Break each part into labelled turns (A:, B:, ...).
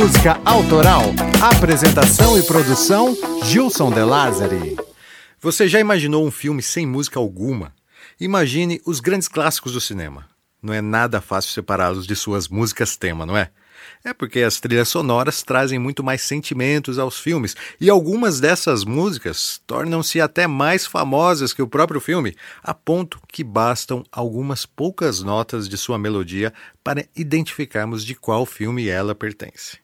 A: música autoral. Apresentação e produção: Gilson De Lázari. Você já imaginou um filme sem música alguma? Imagine os grandes clássicos do cinema. Não é nada fácil separá-los de suas músicas tema, não é? É porque as trilhas sonoras trazem muito mais sentimentos aos filmes, e algumas dessas músicas tornam-se até mais famosas que o próprio filme, a ponto que bastam algumas poucas notas de sua melodia para identificarmos de qual filme ela pertence.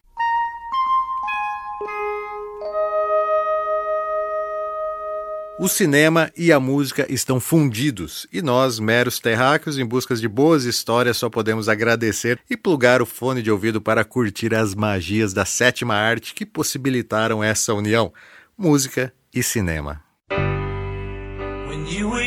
A: O cinema e a música estão fundidos e nós, meros terráqueos em busca de boas histórias, só podemos agradecer e plugar o fone de ouvido para curtir as magias da sétima arte que possibilitaram essa união: música e cinema. When you were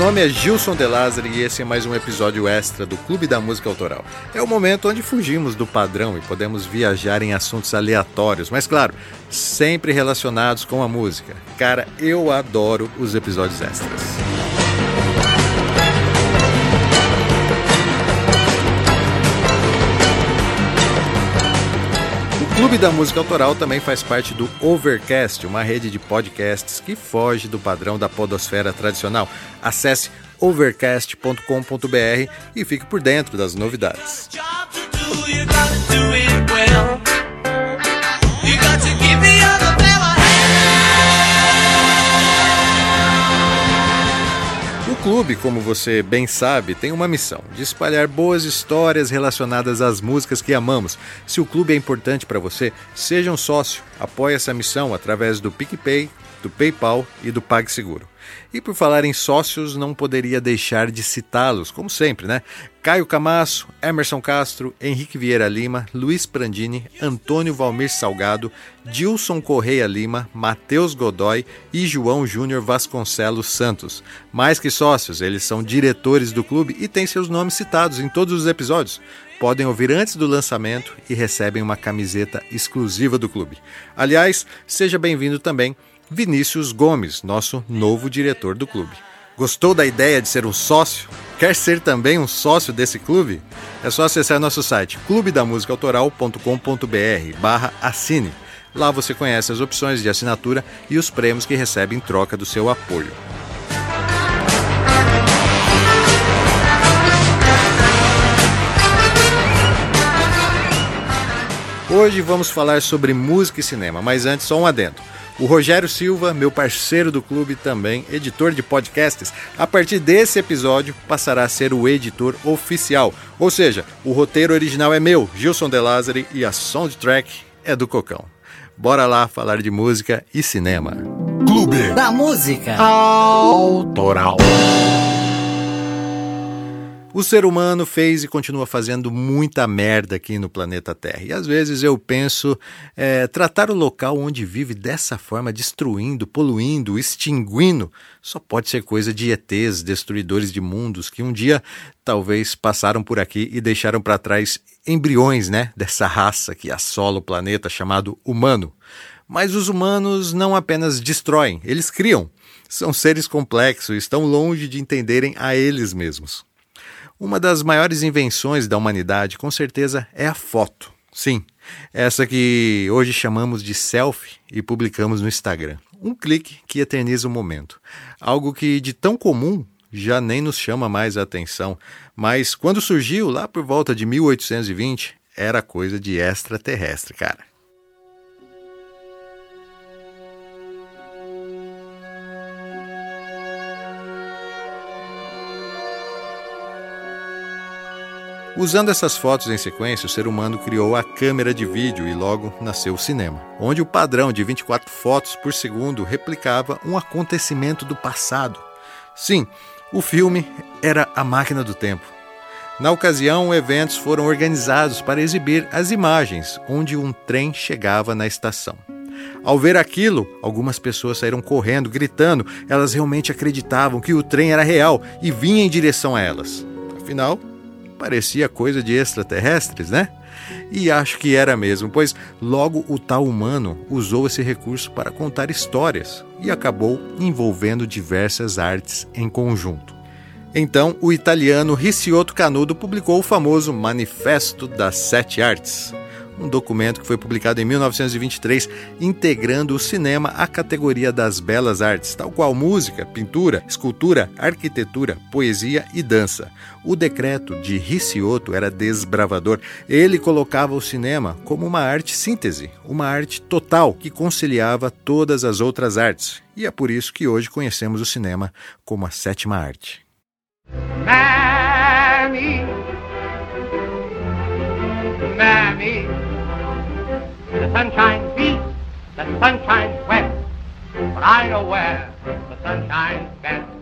A: Nome é Gilson De Lázari e esse é mais um episódio extra do Clube da Música Autoral. É o momento onde fugimos do padrão e podemos viajar em assuntos aleatórios, mas claro, sempre relacionados com a música. Cara, eu adoro os episódios extras. Clube da Música Autoral também faz parte do Overcast, uma rede de podcasts que foge do padrão da podosfera tradicional. Acesse overcast.com.br e fique por dentro das novidades. Clube, como você bem sabe, tem uma missão: de espalhar boas histórias relacionadas às músicas que amamos. Se o clube é importante para você, seja um sócio. Apoie essa missão através do PicPay, do PayPal e do PagSeguro. E por falar em sócios, não poderia deixar de citá-los, como sempre, né? Caio Camasso, Emerson Castro, Henrique Vieira Lima, Luiz Prandini, Antônio Valmir Salgado, Dilson Correia Lima, Matheus Godoy e João Júnior Vasconcelos Santos. Mais que sócios, eles são diretores do clube e têm seus nomes citados em todos os episódios. Podem ouvir antes do lançamento e recebem uma camiseta exclusiva do clube. Aliás, seja bem-vindo também Vinícius Gomes, nosso novo diretor do clube. Gostou da ideia de ser um sócio? Quer ser também um sócio desse clube? É só acessar nosso site clubedamusicaautoral.com.br barra assine. Lá você conhece as opções de assinatura e os prêmios que recebe em troca do seu apoio. Hoje vamos falar sobre música e cinema, mas antes só um adendo. O Rogério Silva, meu parceiro do clube também, editor de podcasts, a partir desse episódio passará a ser o editor oficial. Ou seja, o roteiro original é meu, Gilson De Lázari, e a soundtrack é do Cocão. Bora lá falar de música e cinema.
B: Clube da Música
A: Autoral. O ser humano fez e continua fazendo muita merda aqui no planeta Terra. E às vezes eu penso, é, tratar o local onde vive dessa forma, destruindo, poluindo, extinguindo, só pode ser coisa de ETs, destruidores de mundos, que um dia talvez passaram por aqui e deixaram para trás embriões né, dessa raça que assola o planeta chamado humano. Mas os humanos não apenas destroem, eles criam. São seres complexos estão longe de entenderem a eles mesmos. Uma das maiores invenções da humanidade, com certeza, é a foto. Sim, essa que hoje chamamos de selfie e publicamos no Instagram. Um clique que eterniza o momento. Algo que de tão comum já nem nos chama mais a atenção, mas quando surgiu lá por volta de 1820, era coisa de extraterrestre, cara. Usando essas fotos em sequência, o ser humano criou a câmera de vídeo e logo nasceu o cinema, onde o padrão de 24 fotos por segundo replicava um acontecimento do passado. Sim, o filme era a máquina do tempo. Na ocasião, eventos foram organizados para exibir as imagens onde um trem chegava na estação. Ao ver aquilo, algumas pessoas saíram correndo, gritando. Elas realmente acreditavam que o trem era real e vinha em direção a elas. Afinal, parecia coisa de extraterrestres, né? E acho que era mesmo, pois logo o tal humano usou esse recurso para contar histórias e acabou envolvendo diversas artes em conjunto. Então, o italiano Ricciotto Canudo publicou o famoso Manifesto das Sete Artes, um documento que foi publicado em 1923, integrando o cinema à categoria das belas artes, tal qual música, pintura, escultura, arquitetura, poesia e dança. O decreto de Ricciotto era desbravador. Ele colocava o cinema como uma arte síntese, uma arte total que conciliava todas as outras artes. E é por isso que hoje conhecemos o cinema como a sétima arte. Mammy, Mammy, the but I know where the best.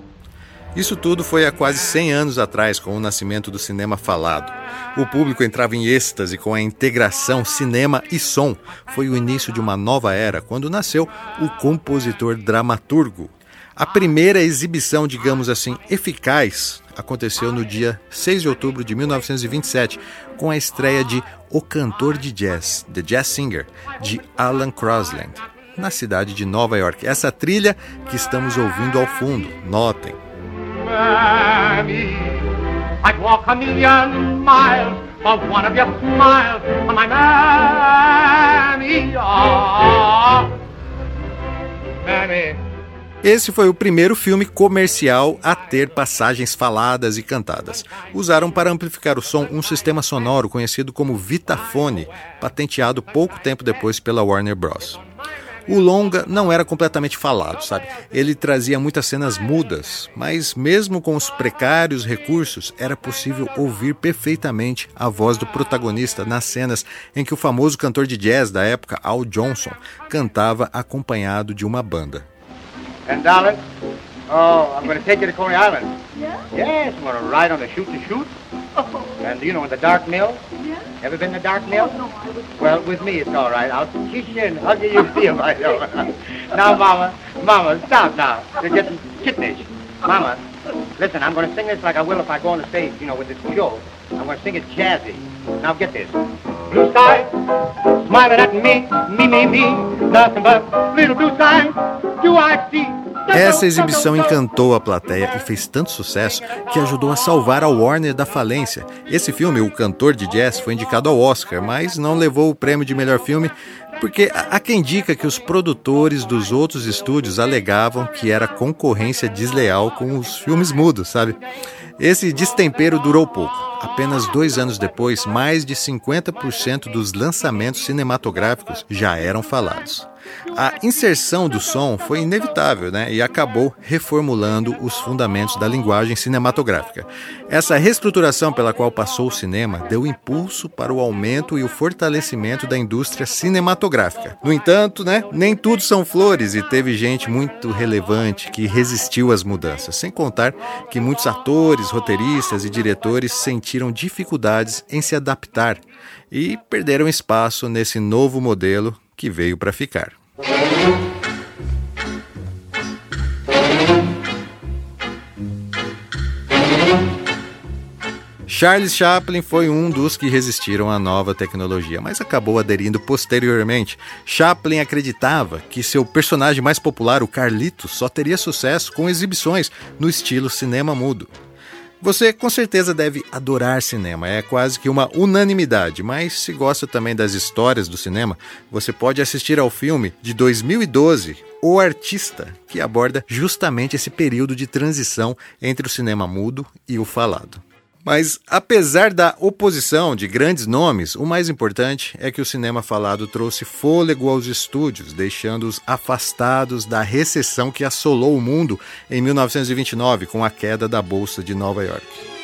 A: Isso tudo foi há quase 100 anos atrás, com o nascimento do cinema falado. O público entrava em êxtase com a integração cinema e som. Foi o início de uma nova era, quando nasceu o compositor dramaturgo. A primeira exibição, digamos assim, eficaz aconteceu no dia 6 de outubro de 1927, com a estreia de O Cantor de Jazz, The Jazz Singer, de Alan Crosland, na cidade de Nova York. Essa trilha que estamos ouvindo ao fundo, notem. Mammy. Esse foi o primeiro filme comercial a ter passagens faladas e cantadas. Usaram para amplificar o som um sistema sonoro conhecido como Vitafone, patenteado pouco tempo depois pela Warner Bros. O longa não era completamente falado, sabe? Ele trazia muitas cenas mudas, mas mesmo com os precários recursos, era possível ouvir perfeitamente a voz do protagonista nas cenas em que o famoso cantor de jazz da época, Al Johnson, cantava acompanhado de uma banda.
C: And darling, oh, I'm going to take you to Coney Island. Yeah? Yes, I'm going to ride on the shoot to shoot. Oh. And you know, in the dark mill. Yeah? Ever been in the dark mill? Oh, no, I was... Well, with me it's all right. I'll kiss you and hug you. You feel myself. now, Mama, Mama, stop now. You're getting kittenish. Mama, listen, I'm going to sing this like I will if I go on the stage, you know, with this show. I'm going to sing it jazzy. Now get this. Blue sky, smiling at me, me, me, me. Nothing but little blue sky. Do I see?
A: Essa exibição encantou a plateia e fez tanto sucesso que ajudou a salvar a Warner da falência. Esse filme, O Cantor de Jazz, foi indicado ao Oscar, mas não levou o prêmio de melhor filme porque há quem diga que os produtores dos outros estúdios alegavam que era concorrência desleal com os filmes mudos, sabe? Esse destempero durou pouco. Apenas dois anos depois, mais de 50% dos lançamentos cinematográficos já eram falados. A inserção do som foi inevitável né, e acabou reformulando os fundamentos da linguagem cinematográfica. Essa reestruturação pela qual passou o cinema deu impulso para o aumento e o fortalecimento da indústria cinematográfica. No entanto, né, nem tudo são flores e teve gente muito relevante que resistiu às mudanças, sem contar que muitos atores, roteiristas e diretores sentiram dificuldades em se adaptar e perderam espaço nesse novo modelo que veio para ficar. Charles Chaplin foi um dos que resistiram à nova tecnologia, mas acabou aderindo posteriormente. Chaplin acreditava que seu personagem mais popular, o Carlitos, só teria sucesso com exibições no estilo cinema mudo. Você com certeza deve adorar cinema, é quase que uma unanimidade, mas se gosta também das histórias do cinema, você pode assistir ao filme de 2012, O Artista, que aborda justamente esse período de transição entre o cinema mudo e o falado. Mas, apesar da oposição de grandes nomes, o mais importante é que o cinema falado trouxe fôlego aos estúdios, deixando-os afastados da recessão que assolou o mundo em 1929 com a queda da Bolsa de Nova York.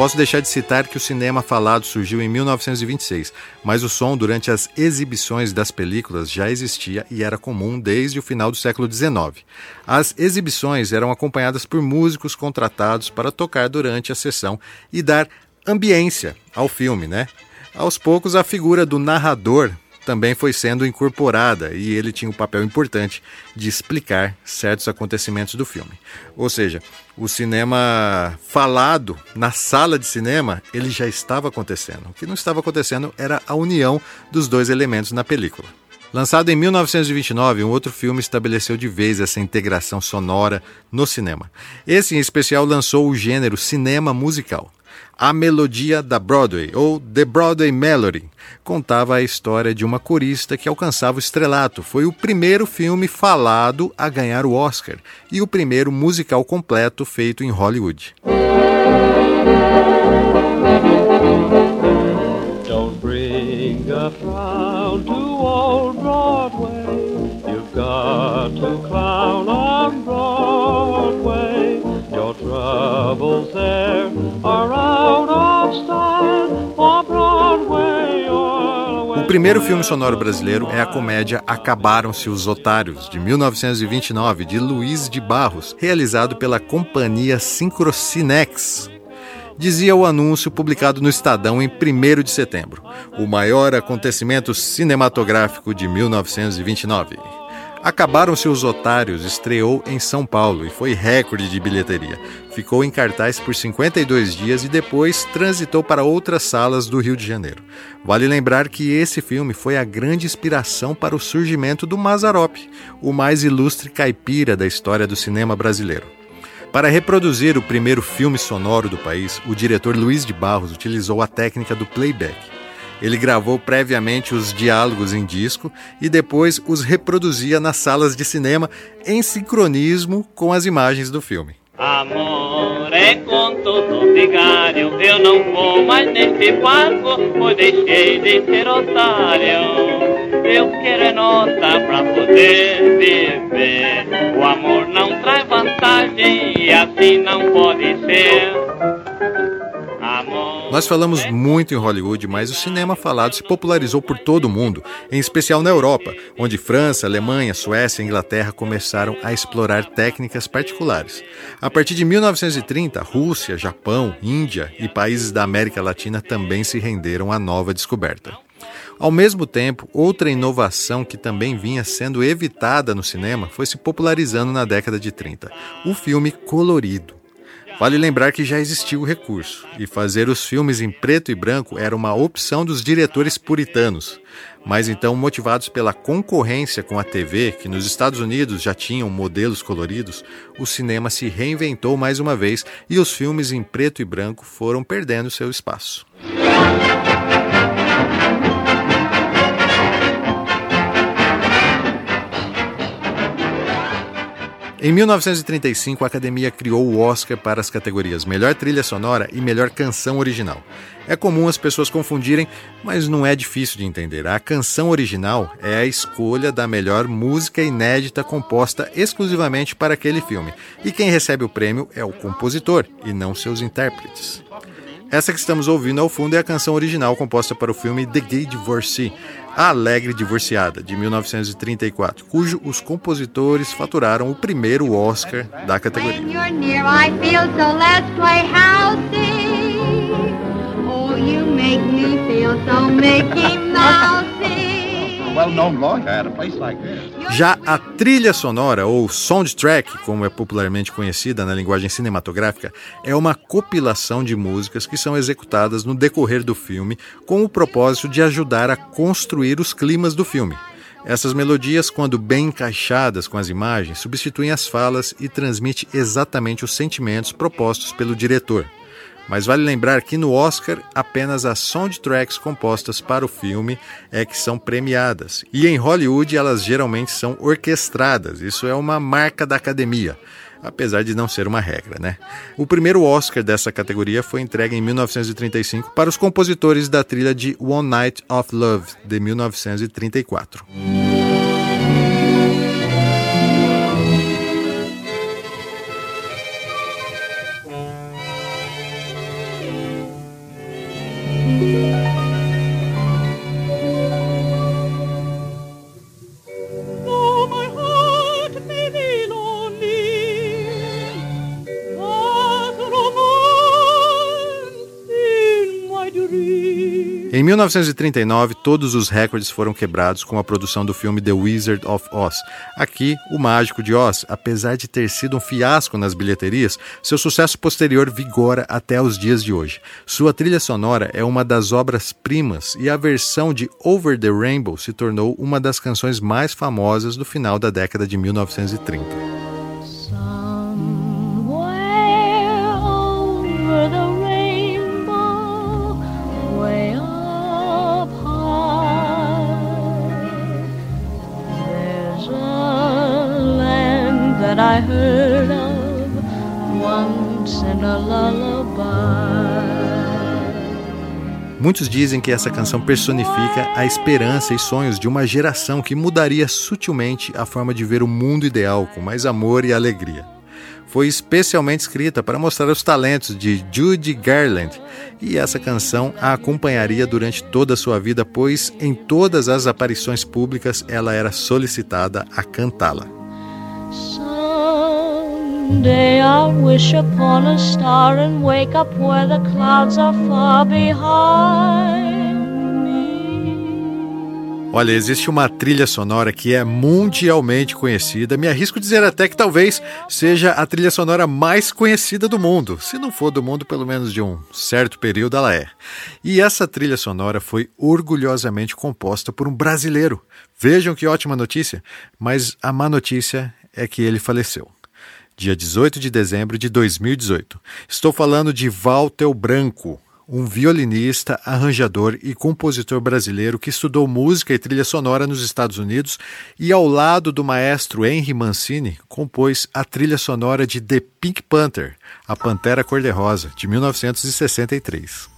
A: Posso deixar de citar que o cinema falado surgiu em 1926, mas o som durante as exibições das películas já existia e era comum desde o final do século XIX. As exibições eram acompanhadas por músicos contratados para tocar durante a sessão e dar ambiência ao filme, né? Aos poucos, a figura do narrador também foi sendo incorporada e ele tinha um papel importante de explicar certos acontecimentos do filme. Ou seja, o cinema falado na sala de cinema, ele já estava acontecendo. O que não estava acontecendo era a união dos dois elementos na película. Lançado em 1929, um outro filme estabeleceu de vez essa integração sonora no cinema. Esse, em especial, lançou o gênero cinema musical. A Melodia da Broadway, ou The Broadway Melody, contava a história de uma corista que alcançava o estrelato. Foi o primeiro filme falado a ganhar o Oscar e o primeiro musical completo feito em Hollywood. Don't bring a frown to old Broadway. You've got to primeiro filme sonoro brasileiro é a comédia Acabaram-se os Otários, de 1929, de Luiz de Barros, realizado pela companhia Sincrocinex, dizia o anúncio publicado no Estadão em 1 de setembro, o maior acontecimento cinematográfico de 1929. Acabaram-se os Otários estreou em São Paulo e foi recorde de bilheteria. Ficou em cartaz por 52 dias e depois transitou para outras salas do Rio de Janeiro. Vale lembrar que esse filme foi a grande inspiração para o surgimento do Mazarop, o mais ilustre caipira da história do cinema brasileiro. Para reproduzir o primeiro filme sonoro do país, o diretor Luiz de Barros utilizou a técnica do playback. Ele gravou previamente os diálogos em disco e depois os reproduzia nas salas de cinema em sincronismo com as imagens do filme. Amor é conto vigário, eu não vou mais nesse barco, pois deixei de ser otário. Eu quero é nota pra poder viver. O amor não traz vantagem e assim não pode ser. Nós falamos muito em Hollywood, mas o cinema falado se popularizou por todo o mundo, em especial na Europa, onde França, Alemanha, Suécia e Inglaterra começaram a explorar técnicas particulares. A partir de 1930, Rússia, Japão, Índia e países da América Latina também se renderam à nova descoberta. Ao mesmo tempo, outra inovação que também vinha sendo evitada no cinema foi se popularizando na década de 30: o filme colorido. Vale lembrar que já existia o recurso, e fazer os filmes em preto e branco era uma opção dos diretores puritanos. Mas então, motivados pela concorrência com a TV, que nos Estados Unidos já tinham modelos coloridos, o cinema se reinventou mais uma vez e os filmes em preto e branco foram perdendo seu espaço. Em 1935, a Academia criou o Oscar para as categorias Melhor Trilha Sonora e Melhor Canção Original. É comum as pessoas confundirem, mas não é difícil de entender. A canção original é a escolha da melhor música inédita composta exclusivamente para aquele filme. E quem recebe o prêmio é o compositor e não seus intérpretes. Essa que estamos ouvindo ao fundo é a canção original composta para o filme The Gay Divorcee, A Alegre Divorciada, de 1934, cujo os compositores faturaram o primeiro Oscar da categoria. Já a trilha sonora, ou soundtrack, como é popularmente conhecida na linguagem cinematográfica, é uma compilação de músicas que são executadas no decorrer do filme com o propósito de ajudar a construir os climas do filme. Essas melodias, quando bem encaixadas com as imagens, substituem as falas e transmitem exatamente os sentimentos propostos pelo diretor. Mas vale lembrar que no Oscar apenas as soundtracks compostas para o filme é que são premiadas. E em Hollywood elas geralmente são orquestradas. Isso é uma marca da academia apesar de não ser uma regra, né? O primeiro Oscar dessa categoria foi entregue em 1935 para os compositores da trilha de One Night of Love de 1934. 1939, todos os recordes foram quebrados com a produção do filme The Wizard of Oz. Aqui, O Mágico de Oz, apesar de ter sido um fiasco nas bilheterias, seu sucesso posterior vigora até os dias de hoje. Sua trilha sonora é uma das obras-primas e a versão de Over the Rainbow se tornou uma das canções mais famosas do final da década de 1930. I heard of once in a lullaby. Muitos dizem que essa canção personifica a esperança e sonhos de uma geração que mudaria sutilmente a forma de ver o mundo ideal com mais amor e alegria. Foi especialmente escrita para mostrar os talentos de Judy Garland e essa canção a acompanharia durante toda a sua vida, pois em todas as aparições públicas ela era solicitada a cantá-la. Someday I'll wish upon a star and wake up where the clouds are far behind. Olha, existe uma trilha sonora que é mundialmente conhecida. Me arrisco dizer até que talvez seja a trilha sonora mais conhecida do mundo. Se não for do mundo, pelo menos de um certo período, ela é. E essa trilha sonora foi orgulhosamente composta por um brasileiro. Vejam que ótima notícia, mas a má notícia é que ele faleceu dia 18 de dezembro de 2018. Estou falando de Walter Branco, um violinista, arranjador e compositor brasileiro que estudou música e trilha sonora nos Estados Unidos e, ao lado do maestro Henry Mancini, compôs a trilha sonora de The Pink Panther, A Pantera Cor-de-Rosa, de 1963.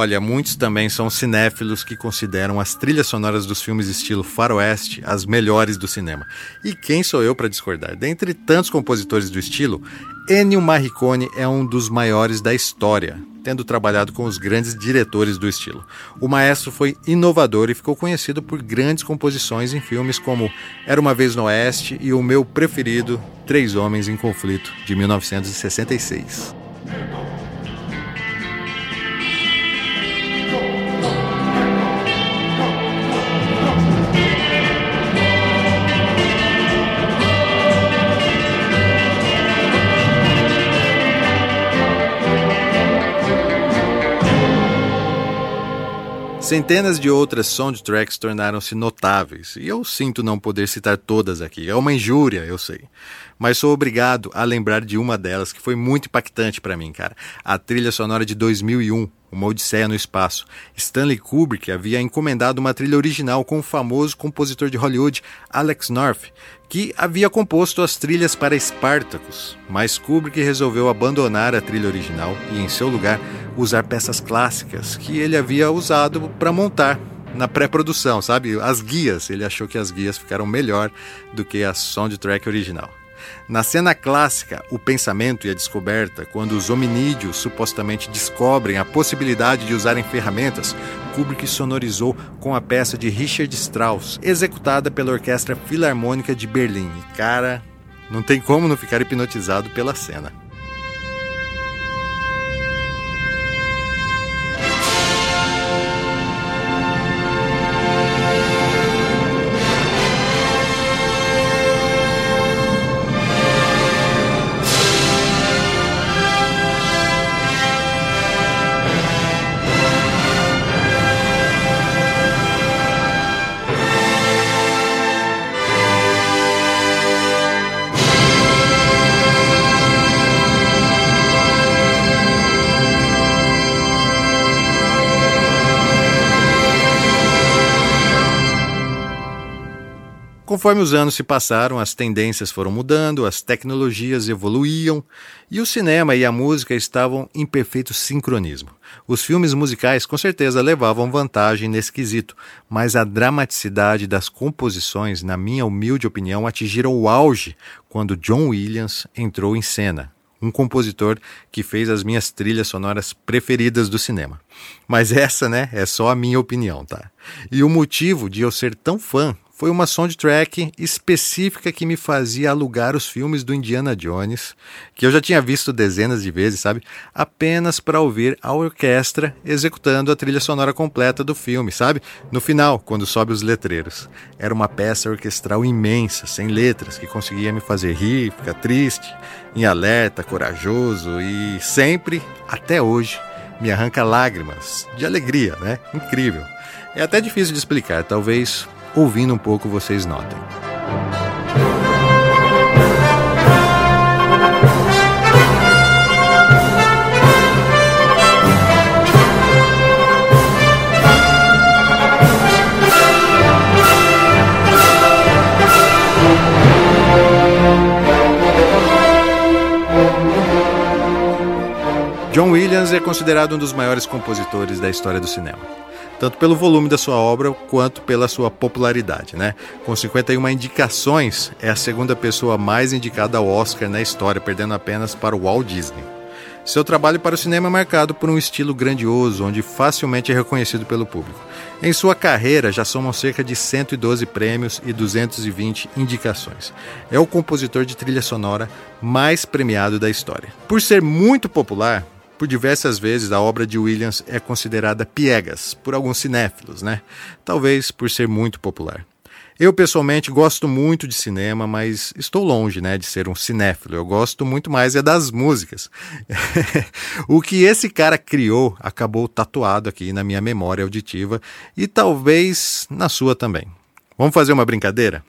A: Olha, muitos também são cinéfilos que consideram as trilhas sonoras dos filmes estilo faroeste as melhores do cinema. E quem sou eu para discordar? Dentre tantos compositores do estilo, Ennio Morricone é um dos maiores da história, tendo trabalhado com os grandes diretores do estilo. O maestro foi inovador e ficou conhecido por grandes composições em filmes como Era uma vez no Oeste e o meu preferido, Três Homens em Conflito, de 1966. Centenas de outras soundtracks tornaram-se notáveis, e eu sinto não poder citar todas aqui. É uma injúria, eu sei. Mas sou obrigado a lembrar de uma delas que foi muito impactante para mim, cara. A trilha sonora de 2001, Uma Odisseia no Espaço. Stanley Kubrick havia encomendado uma trilha original com o famoso compositor de Hollywood, Alex North, que havia composto as trilhas para Spartacus, mas Kubrick resolveu abandonar a trilha original e, em seu lugar, usar peças clássicas que ele havia usado para montar na pré-produção, sabe? As guias, ele achou que as guias ficaram melhor do que a soundtrack original. Na cena clássica, o pensamento e a descoberta, quando os hominídeos supostamente descobrem a possibilidade de usarem ferramentas, Kubrick sonorizou com a peça de Richard Strauss, executada pela Orquestra Filarmônica de Berlim. E cara, não tem como não ficar hipnotizado pela cena. Conforme os anos se passaram, as tendências foram mudando, as tecnologias evoluíam e o cinema e a música estavam em perfeito sincronismo. Os filmes musicais com certeza levavam vantagem nesse quesito, mas a dramaticidade das composições, na minha humilde opinião, atingiram o auge quando John Williams entrou em cena, um compositor que fez as minhas trilhas sonoras preferidas do cinema. Mas essa, né, é só a minha opinião, tá? E o motivo de eu ser tão fã foi uma soundtrack específica que me fazia alugar os filmes do Indiana Jones, que eu já tinha visto dezenas de vezes, sabe? Apenas para ouvir a orquestra executando a trilha sonora completa do filme, sabe? No final, quando sobe os letreiros. Era uma peça orquestral imensa, sem letras, que conseguia me fazer rir, ficar triste, em alerta, corajoso e sempre, até hoje, me arranca lágrimas de alegria, né? Incrível. É até difícil de explicar, talvez ouvindo um pouco vocês notem. John Williams é considerado um dos maiores compositores da história do cinema tanto pelo volume da sua obra quanto pela sua popularidade. Né? Com 51 indicações, é a segunda pessoa mais indicada ao Oscar na história, perdendo apenas para o Walt Disney. Seu trabalho para o cinema é marcado por um estilo grandioso, onde facilmente é reconhecido pelo público. Em sua carreira, já somam cerca de 112 prêmios e 220 indicações. É o compositor de trilha sonora mais premiado da história. Por ser muito popular, por diversas vezes, a obra de Williams é considerada piegas por alguns cinéfilos, né? Talvez por ser muito popular. Eu, pessoalmente, gosto muito de cinema, mas estou longe né, de ser um cinéfilo. Eu gosto muito mais é das músicas. o que esse cara criou acabou tatuado aqui na minha memória auditiva e talvez na sua também. Vamos fazer uma brincadeira?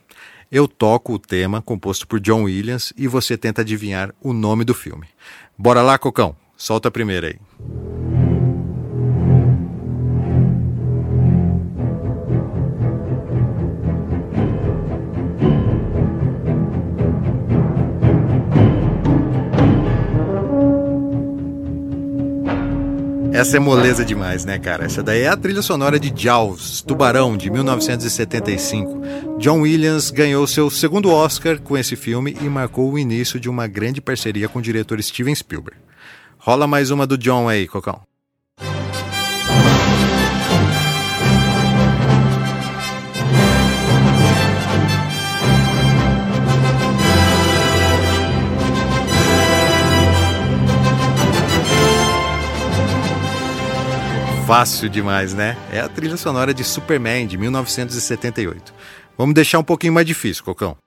A: Eu toco o tema composto por John Williams e você tenta adivinhar o nome do filme. Bora lá, Cocão! Solta a primeira aí. Essa é moleza demais, né, cara? Essa daí é a trilha sonora de Jaws, Tubarão, de 1975. John Williams ganhou seu segundo Oscar com esse filme e marcou o início de uma grande parceria com o diretor Steven Spielberg. Rola mais uma do John aí, Cocão. Fácil demais, né? É a trilha sonora de Superman de 1978. Vamos deixar um pouquinho mais difícil, Cocão.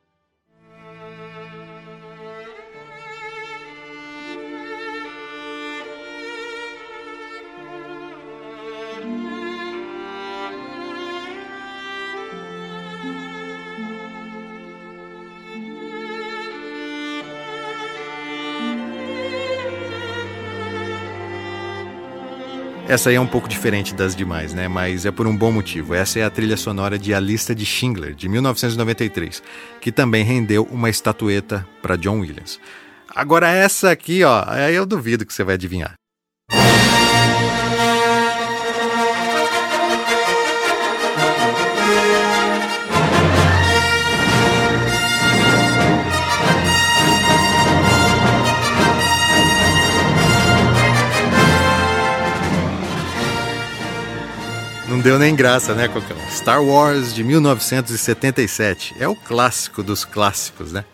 A: Essa aí é um pouco diferente das demais, né? Mas é por um bom motivo. Essa é a trilha sonora de A Lista de Schindler, de 1993, que também rendeu uma estatueta para John Williams. Agora essa aqui, ó, aí eu duvido que você vai adivinhar. Não deu nem graça, né, Cocão? Star Wars de 1977. É o clássico dos clássicos, né?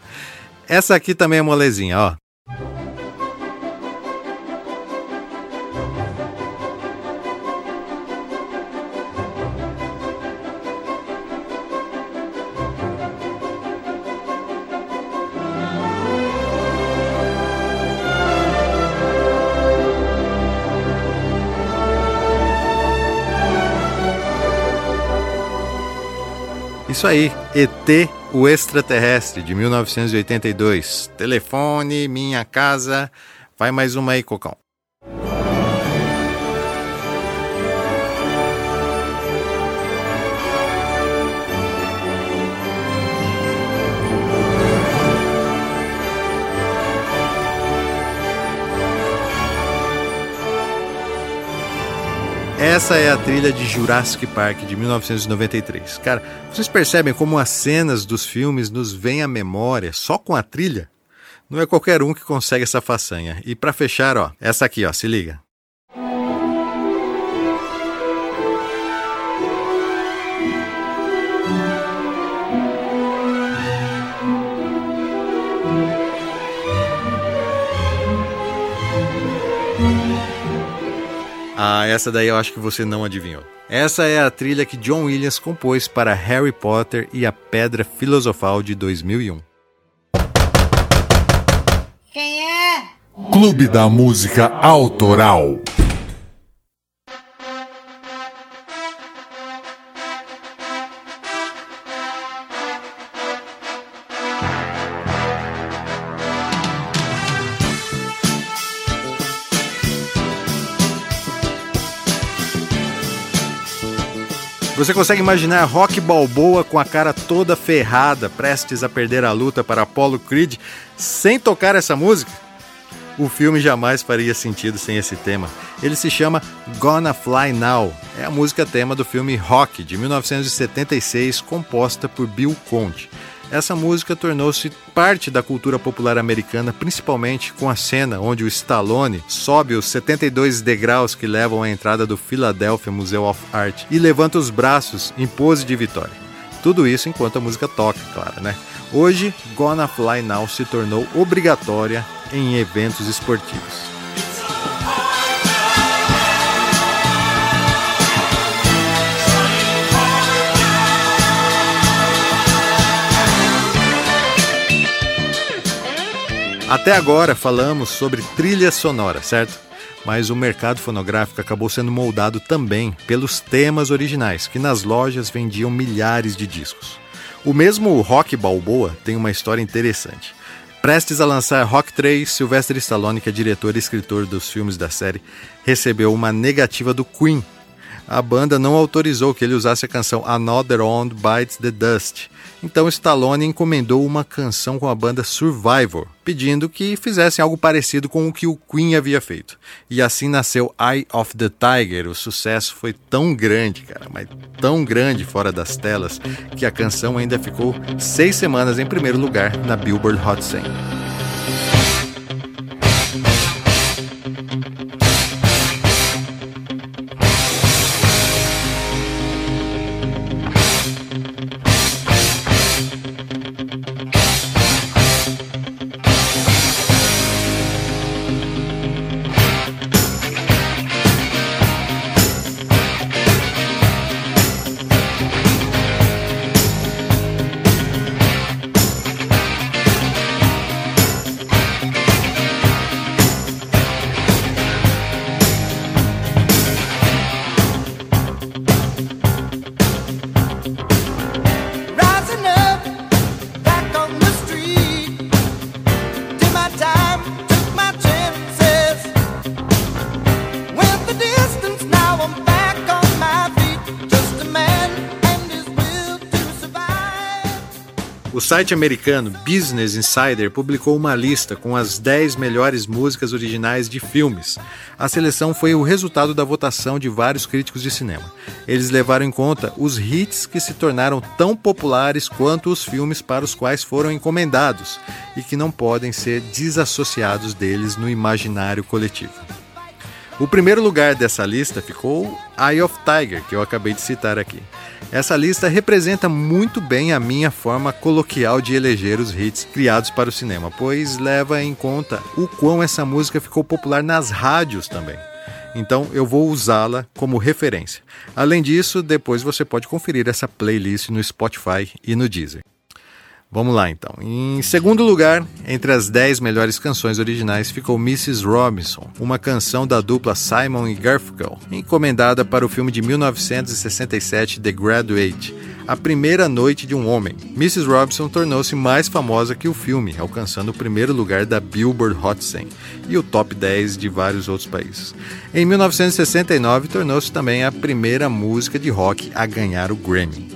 A: Essa aqui também é molezinha, ó. Isso aí, ET, o extraterrestre, de 1982. Telefone, minha casa. Vai mais uma aí, Cocão. Essa é a trilha de Jurassic Park de 1993. Cara, vocês percebem como as cenas dos filmes nos vêm à memória só com a trilha? Não é qualquer um que consegue essa façanha. E para fechar, ó, essa aqui, ó, se liga. Ah, essa daí eu acho que você não adivinhou. Essa é a trilha que John Williams compôs para Harry Potter e a Pedra Filosofal de 2001.
B: Quem é?
D: Clube da Música Autoral.
A: Você consegue imaginar Rock Balboa com a cara toda ferrada, prestes a perder a luta para Apollo Creed, sem tocar essa música? O filme jamais faria sentido sem esse tema. Ele se chama Gonna Fly Now. É a música tema do filme Rock, de 1976, composta por Bill Conti essa música tornou-se parte da cultura popular americana, principalmente com a cena onde o Stallone sobe os 72 degraus que levam à entrada do Philadelphia Museum of Art e levanta os braços em pose de vitória. Tudo isso enquanto a música toca, claro, né? Hoje, Gonna Fly Now se tornou obrigatória em eventos esportivos. Até agora falamos sobre trilha sonora, certo? Mas o mercado fonográfico acabou sendo moldado também pelos temas originais, que nas lojas vendiam milhares de discos. O mesmo Rock Balboa tem uma história interessante. Prestes a lançar Rock 3, Sylvester Stallone, que é diretor e escritor dos filmes da série, recebeu uma negativa do Queen. A banda não autorizou que ele usasse a canção Another One Bites the Dust, então Stallone encomendou uma canção com a banda Survivor, pedindo que fizessem algo parecido com o que o Queen havia feito. E assim nasceu Eye of the Tiger. O sucesso foi tão grande, cara, mas tão grande fora das telas, que a canção ainda ficou seis semanas em primeiro lugar na Billboard Hot 100. Site americano Business Insider publicou uma lista com as 10 melhores músicas originais de filmes. A seleção foi o resultado da votação de vários críticos de cinema. Eles levaram em conta os hits que se tornaram tão populares quanto os filmes para os quais foram encomendados e que não podem ser desassociados deles no imaginário coletivo. O primeiro lugar dessa lista ficou Eye of Tiger, que eu acabei de citar aqui. Essa lista representa muito bem a minha forma coloquial de eleger os hits criados para o cinema, pois leva em conta o quão essa música ficou popular nas rádios também. Então eu vou usá-la como referência. Além disso, depois você pode conferir essa playlist no Spotify e no Deezer. Vamos lá então. Em segundo lugar, entre as 10 melhores canções originais ficou Mrs. Robinson, uma canção da dupla Simon e Garfunkel, encomendada para o filme de 1967 The Graduate, A Primeira Noite de um Homem. Mrs. Robinson tornou-se mais famosa que o filme, alcançando o primeiro lugar da Billboard Hot 100 e o top 10 de vários outros países. Em 1969, tornou-se também a primeira música de rock a ganhar o Grammy.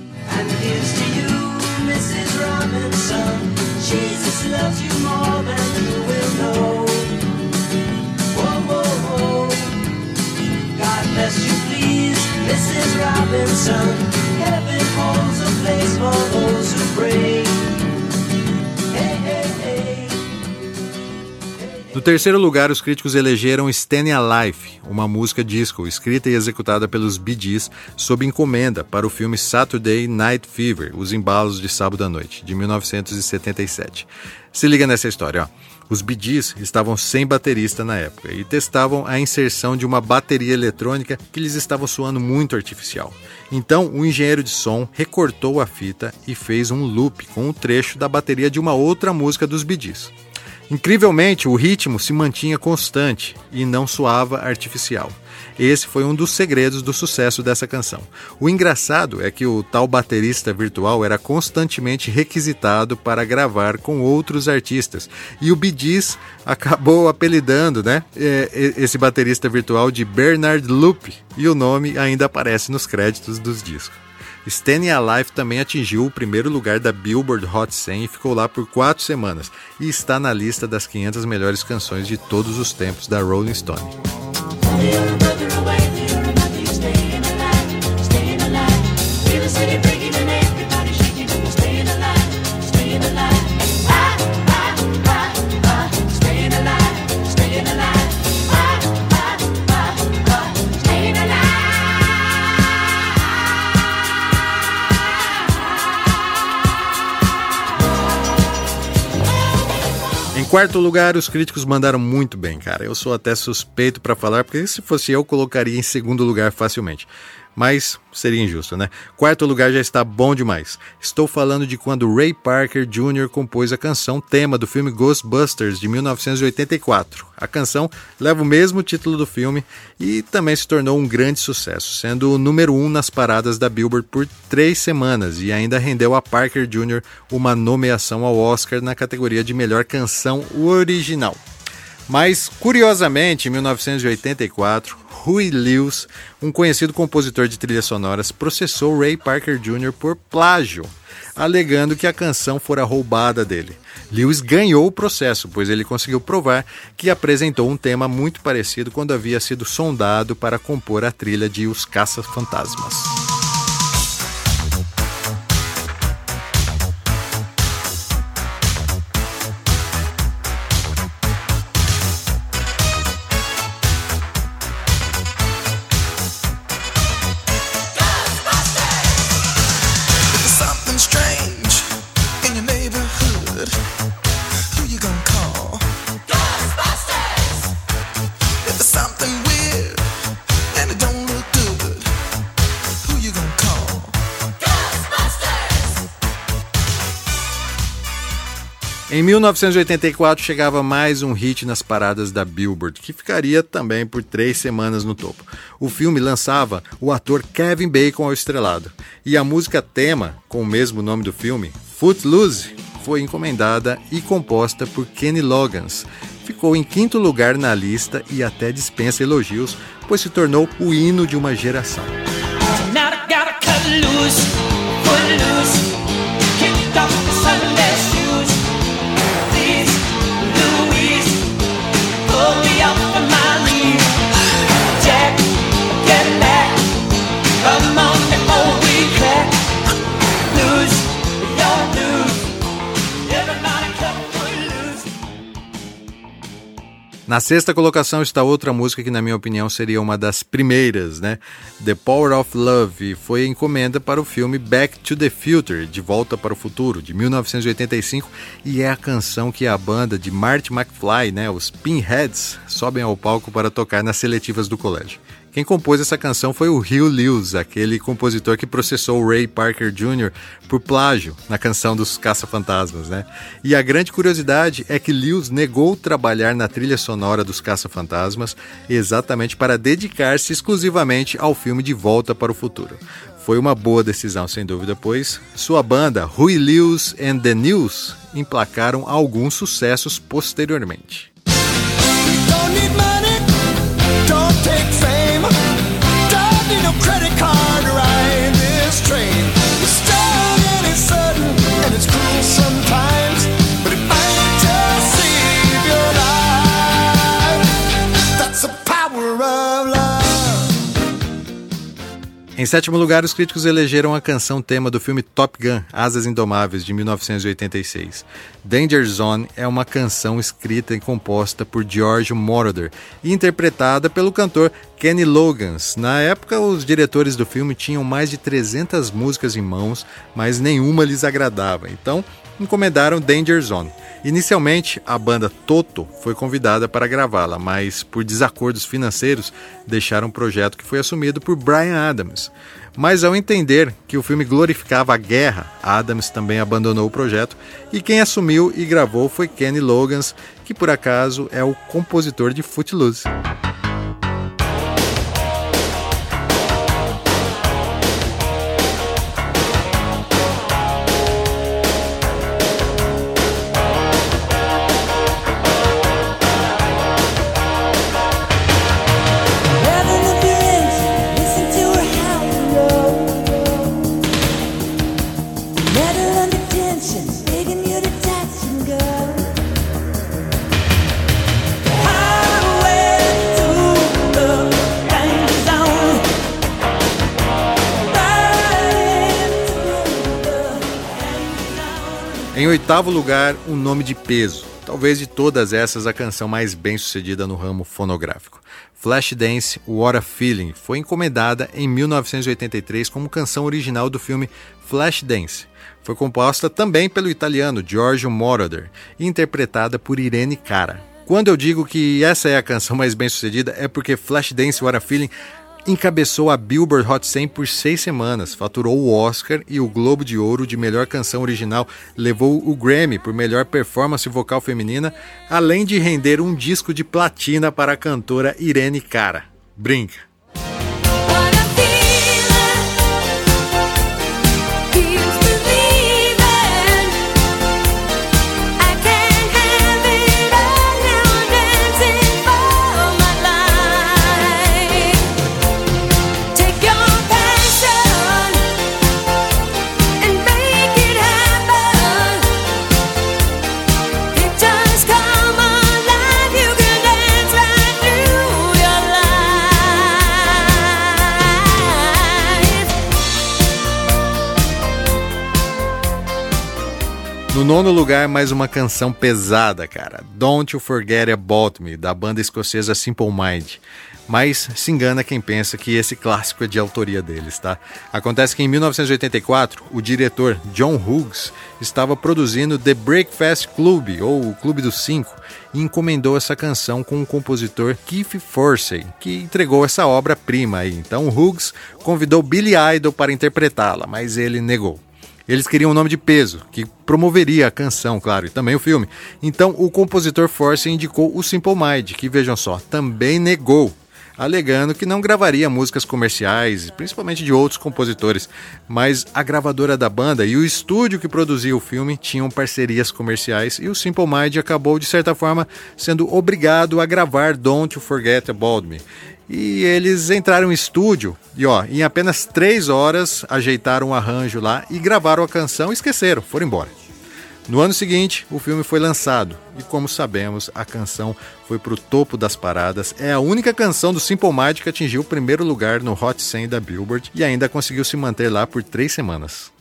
A: No terceiro lugar, os críticos elegeram Staying Alive, uma música disco escrita e executada pelos Bee Gees sob encomenda para o filme Saturday Night Fever, Os Embalos de Sábado à Noite, de 1977. Se liga nessa história, ó. Os Gees estavam sem baterista na época e testavam a inserção de uma bateria eletrônica que lhes estava soando muito artificial. Então, o engenheiro de som recortou a fita e fez um loop com um trecho da bateria de uma outra música dos Gees. Incrivelmente, o ritmo se mantinha constante e não soava artificial. Esse foi um dos segredos do sucesso dessa canção. O engraçado é que o tal baterista virtual era constantemente requisitado para gravar com outros artistas. E o Bidis acabou apelidando né, é, esse baterista virtual de Bernard Loop, e o nome ainda aparece nos créditos dos discos. Staying Alive também atingiu o primeiro lugar da Billboard Hot 100 e ficou lá por quatro semanas, e está na lista das 500 melhores canções de todos os tempos da Rolling Stone. He'll wither away. Quarto lugar, os críticos mandaram muito bem, cara. Eu sou até suspeito para falar, porque se fosse eu, colocaria em segundo lugar facilmente mas seria injusto, né? Quarto lugar já está bom demais. Estou falando de quando Ray Parker Jr. compôs a canção tema do filme Ghostbusters de 1984. A canção leva o mesmo título do filme e também se tornou um grande sucesso, sendo o número um nas paradas da Billboard por três semanas e ainda rendeu a Parker Jr. uma nomeação ao Oscar na categoria de melhor canção original. Mas, curiosamente, em 1984, Huey Lewis, um conhecido compositor de trilhas sonoras, processou Ray Parker Jr. por plágio, alegando que a canção fora roubada dele. Lewis ganhou o processo, pois ele conseguiu provar que apresentou um tema muito parecido quando havia sido sondado para compor a trilha de Os Caça-Fantasmas. Em 1984 chegava mais um hit nas paradas da Billboard, que ficaria também por três semanas no topo. O filme lançava o ator Kevin Bacon ao estrelado, e a música tema, com o mesmo nome do filme, Footloose, foi encomendada e composta por Kenny Loggins. Ficou em quinto lugar na lista e até dispensa elogios, pois se tornou o hino de uma geração. Na sexta colocação está outra música que, na minha opinião, seria uma das primeiras, né? The Power of Love foi encomenda para o filme Back to the Future, De Volta para o Futuro, de 1985, e é a canção que a banda de Marty McFly, né, os Pinheads, sobem ao palco para tocar nas seletivas do colégio. Quem compôs essa canção foi o Hugh Lewis, aquele compositor que processou Ray Parker Jr. por plágio na canção dos Caça-Fantasmas, né? E a grande curiosidade é que Lewis negou trabalhar na trilha sonora dos Caça-Fantasmas exatamente para dedicar-se exclusivamente ao filme De Volta para o Futuro. Foi uma boa decisão, sem dúvida, pois sua banda, Huey Lewis and the News, emplacaram alguns sucessos posteriormente. Em sétimo lugar, os críticos elegeram a canção tema do filme Top Gun, Asas Indomáveis, de 1986. Danger Zone é uma canção escrita e composta por George Moroder e interpretada pelo cantor Kenny Loggins. Na época, os diretores do filme tinham mais de 300 músicas em mãos, mas nenhuma lhes agradava, então encomendaram Danger Zone. Inicialmente, a banda Toto foi convidada para gravá-la, mas por desacordos financeiros deixaram o projeto que foi assumido por Brian Adams. Mas ao entender que o filme glorificava a guerra, Adams também abandonou o projeto e quem assumiu e gravou foi Kenny Loggins, que por acaso é o compositor de Footloose. Oitavo lugar, um nome de peso. Talvez de todas essas a canção mais bem sucedida no ramo fonográfico. Flashdance What a Feeling foi encomendada em 1983 como canção original do filme Flashdance. Foi composta também pelo italiano Giorgio Moroder e interpretada por Irene Cara. Quando eu digo que essa é a canção mais bem sucedida, é porque Flashdance What a Feeling encabeçou a Billboard Hot 100 por seis semanas, faturou o Oscar e o Globo de Ouro de melhor canção original, levou o Grammy por melhor performance vocal feminina, além de render um disco de platina para a cantora Irene Cara. Brinca! No nono lugar, mais uma canção pesada, cara. Don't You Forget About Me, da banda escocesa Simple Mind. Mas se engana quem pensa que esse clássico é de autoria deles, tá? Acontece que em 1984, o diretor John Hughes estava produzindo The Breakfast Club, ou o Clube dos Cinco, e encomendou essa canção com o compositor Keith Forsey, que entregou essa obra-prima aí. Então Hughes convidou Billy Idol para interpretá-la, mas ele negou. Eles queriam um nome de peso, que promoveria a canção, claro, e também o filme. Então o compositor Force indicou o Simple Mind, que vejam só, também negou, alegando que não gravaria músicas comerciais, principalmente de outros compositores. Mas a gravadora da banda e o estúdio que produzia o filme tinham parcerias comerciais e o Simple Mind acabou, de certa forma, sendo obrigado a gravar Don't You Forget About Me. E eles entraram em estúdio e, ó, em apenas três horas ajeitaram o arranjo lá e gravaram a canção e esqueceram, foram embora. No ano seguinte, o filme foi lançado e, como sabemos, a canção foi para o topo das paradas. É a única canção do Simple Mind que atingiu o primeiro lugar no Hot 100 da Billboard e ainda conseguiu se manter lá por três semanas.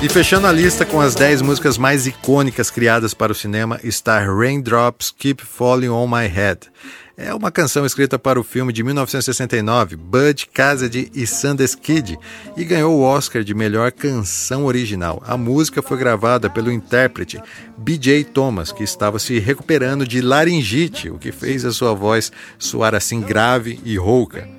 A: E fechando a lista com as 10 músicas mais icônicas criadas para o cinema está Raindrops Keep Falling on My Head. É uma canção escrita para o filme de 1969, Bud Cassidy e Sundance Kid, e ganhou o Oscar de melhor canção original. A música foi gravada pelo intérprete B.J. Thomas, que estava se recuperando de laringite, o que fez a sua voz soar assim grave e rouca.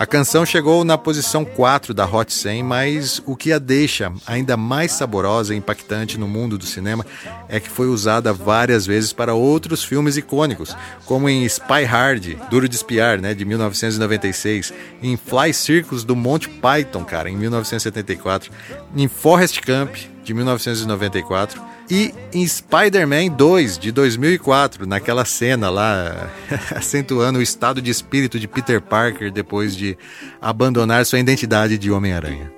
A: A canção chegou na posição 4 da Hot 100, mas o que a deixa ainda mais saborosa e impactante no mundo do cinema é que foi usada várias vezes para outros filmes icônicos, como em Spy Hard, Duro de Espiar, né, de 1996, em Fly Circus do Monty Python, cara, em 1974, em Forrest Camp, de 1994, e em Spider-Man 2 de 2004, naquela cena lá, acentuando o estado de espírito de Peter Parker depois de abandonar sua identidade de Homem-Aranha.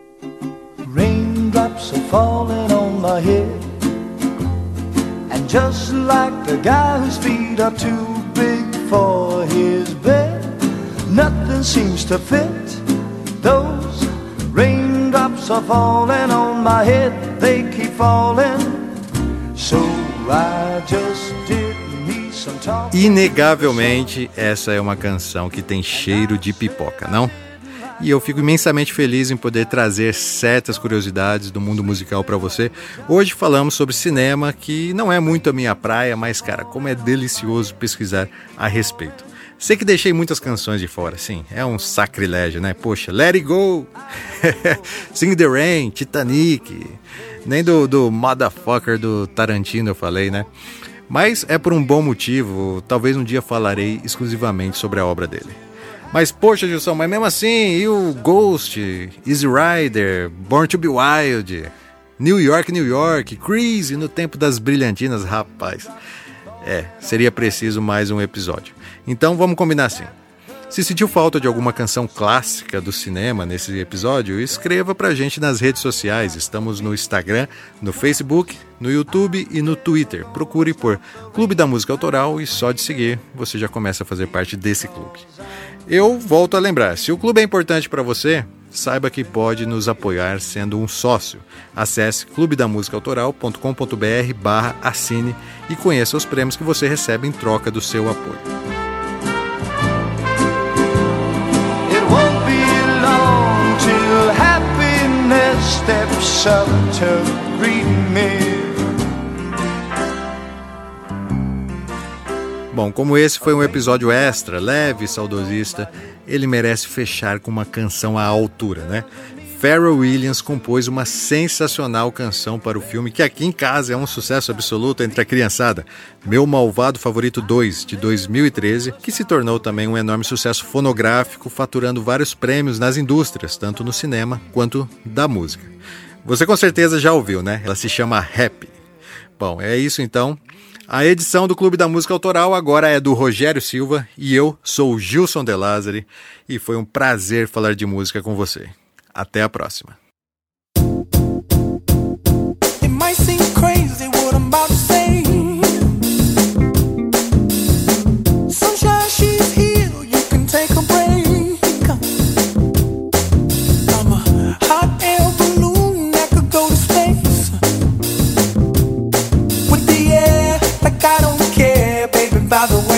A: Raindrops are falling on my head And just like the guy whose feet are too big for his bed Nothing seems to fit Those raindrops are falling on my head They keep falling Inegavelmente, essa é uma canção que tem cheiro de pipoca, não? E eu fico imensamente feliz em poder trazer certas curiosidades do mundo musical para você. Hoje falamos sobre cinema, que não é muito a minha praia, mas cara, como é delicioso pesquisar a respeito. Sei que deixei muitas canções de fora, sim, é um sacrilégio, né? Poxa, Let It Go, Sing the Rain, Titanic, nem do, do motherfucker do Tarantino eu falei, né? Mas é por um bom motivo, talvez um dia falarei exclusivamente sobre a obra dele. Mas poxa, Gilson, mas mesmo assim, e o Ghost, Easy Rider, Born to be Wild, New York, New York, Crazy no tempo das brilhantinas, rapaz. É, seria preciso mais um episódio. Então vamos combinar assim. Se sentiu falta de alguma canção clássica do cinema nesse episódio, escreva pra gente nas redes sociais. Estamos no Instagram, no Facebook, no YouTube e no Twitter. Procure por Clube da Música Autoral e só de seguir você já começa a fazer parte desse clube. Eu volto a lembrar, se o clube é importante para você, saiba que pode nos apoiar sendo um sócio. Acesse clubedamusicaautoral.com.br barra assine e conheça os prêmios que você recebe em troca do seu apoio. Steps up greet me. Bom, como esse foi um episódio extra, leve e saudosista, ele merece fechar com uma canção à altura, né? Pharrell Williams compôs uma sensacional canção para o filme que aqui em casa é um sucesso absoluto entre a criançada, Meu Malvado Favorito 2, de 2013, que se tornou também um enorme sucesso fonográfico, faturando vários prêmios nas indústrias, tanto no cinema quanto da música. Você com certeza já ouviu, né? Ela se chama Happy. Bom, é isso então. A edição do Clube da Música Autoral agora é do Rogério Silva e eu sou o Gilson De Lázari e foi um prazer falar de música com você. Até a próxima. friends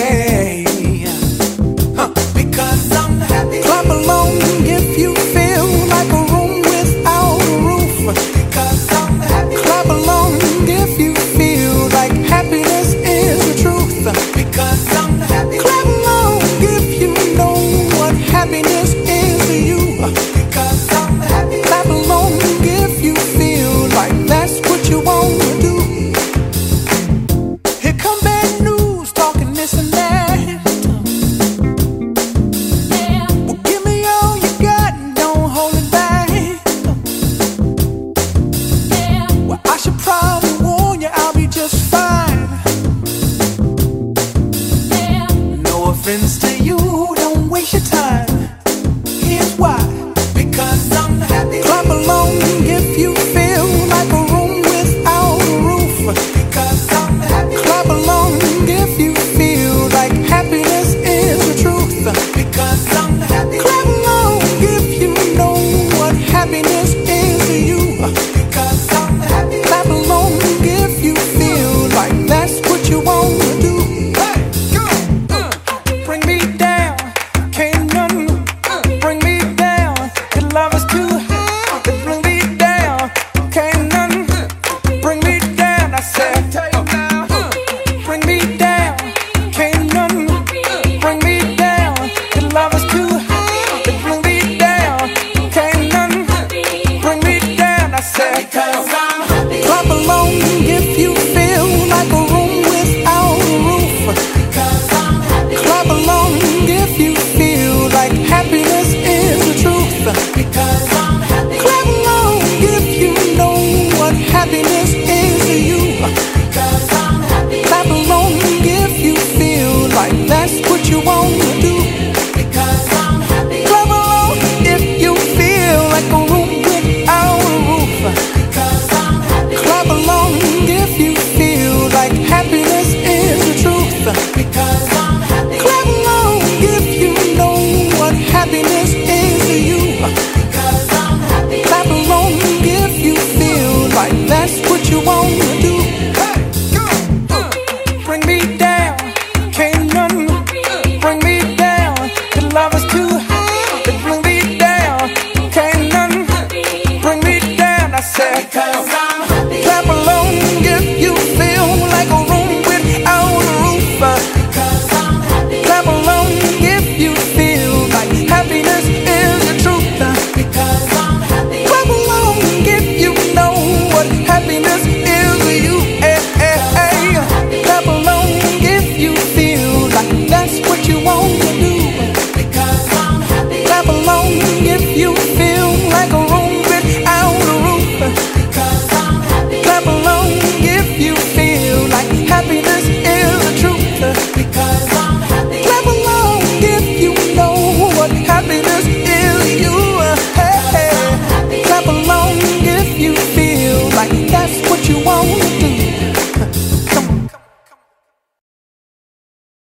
A: you want.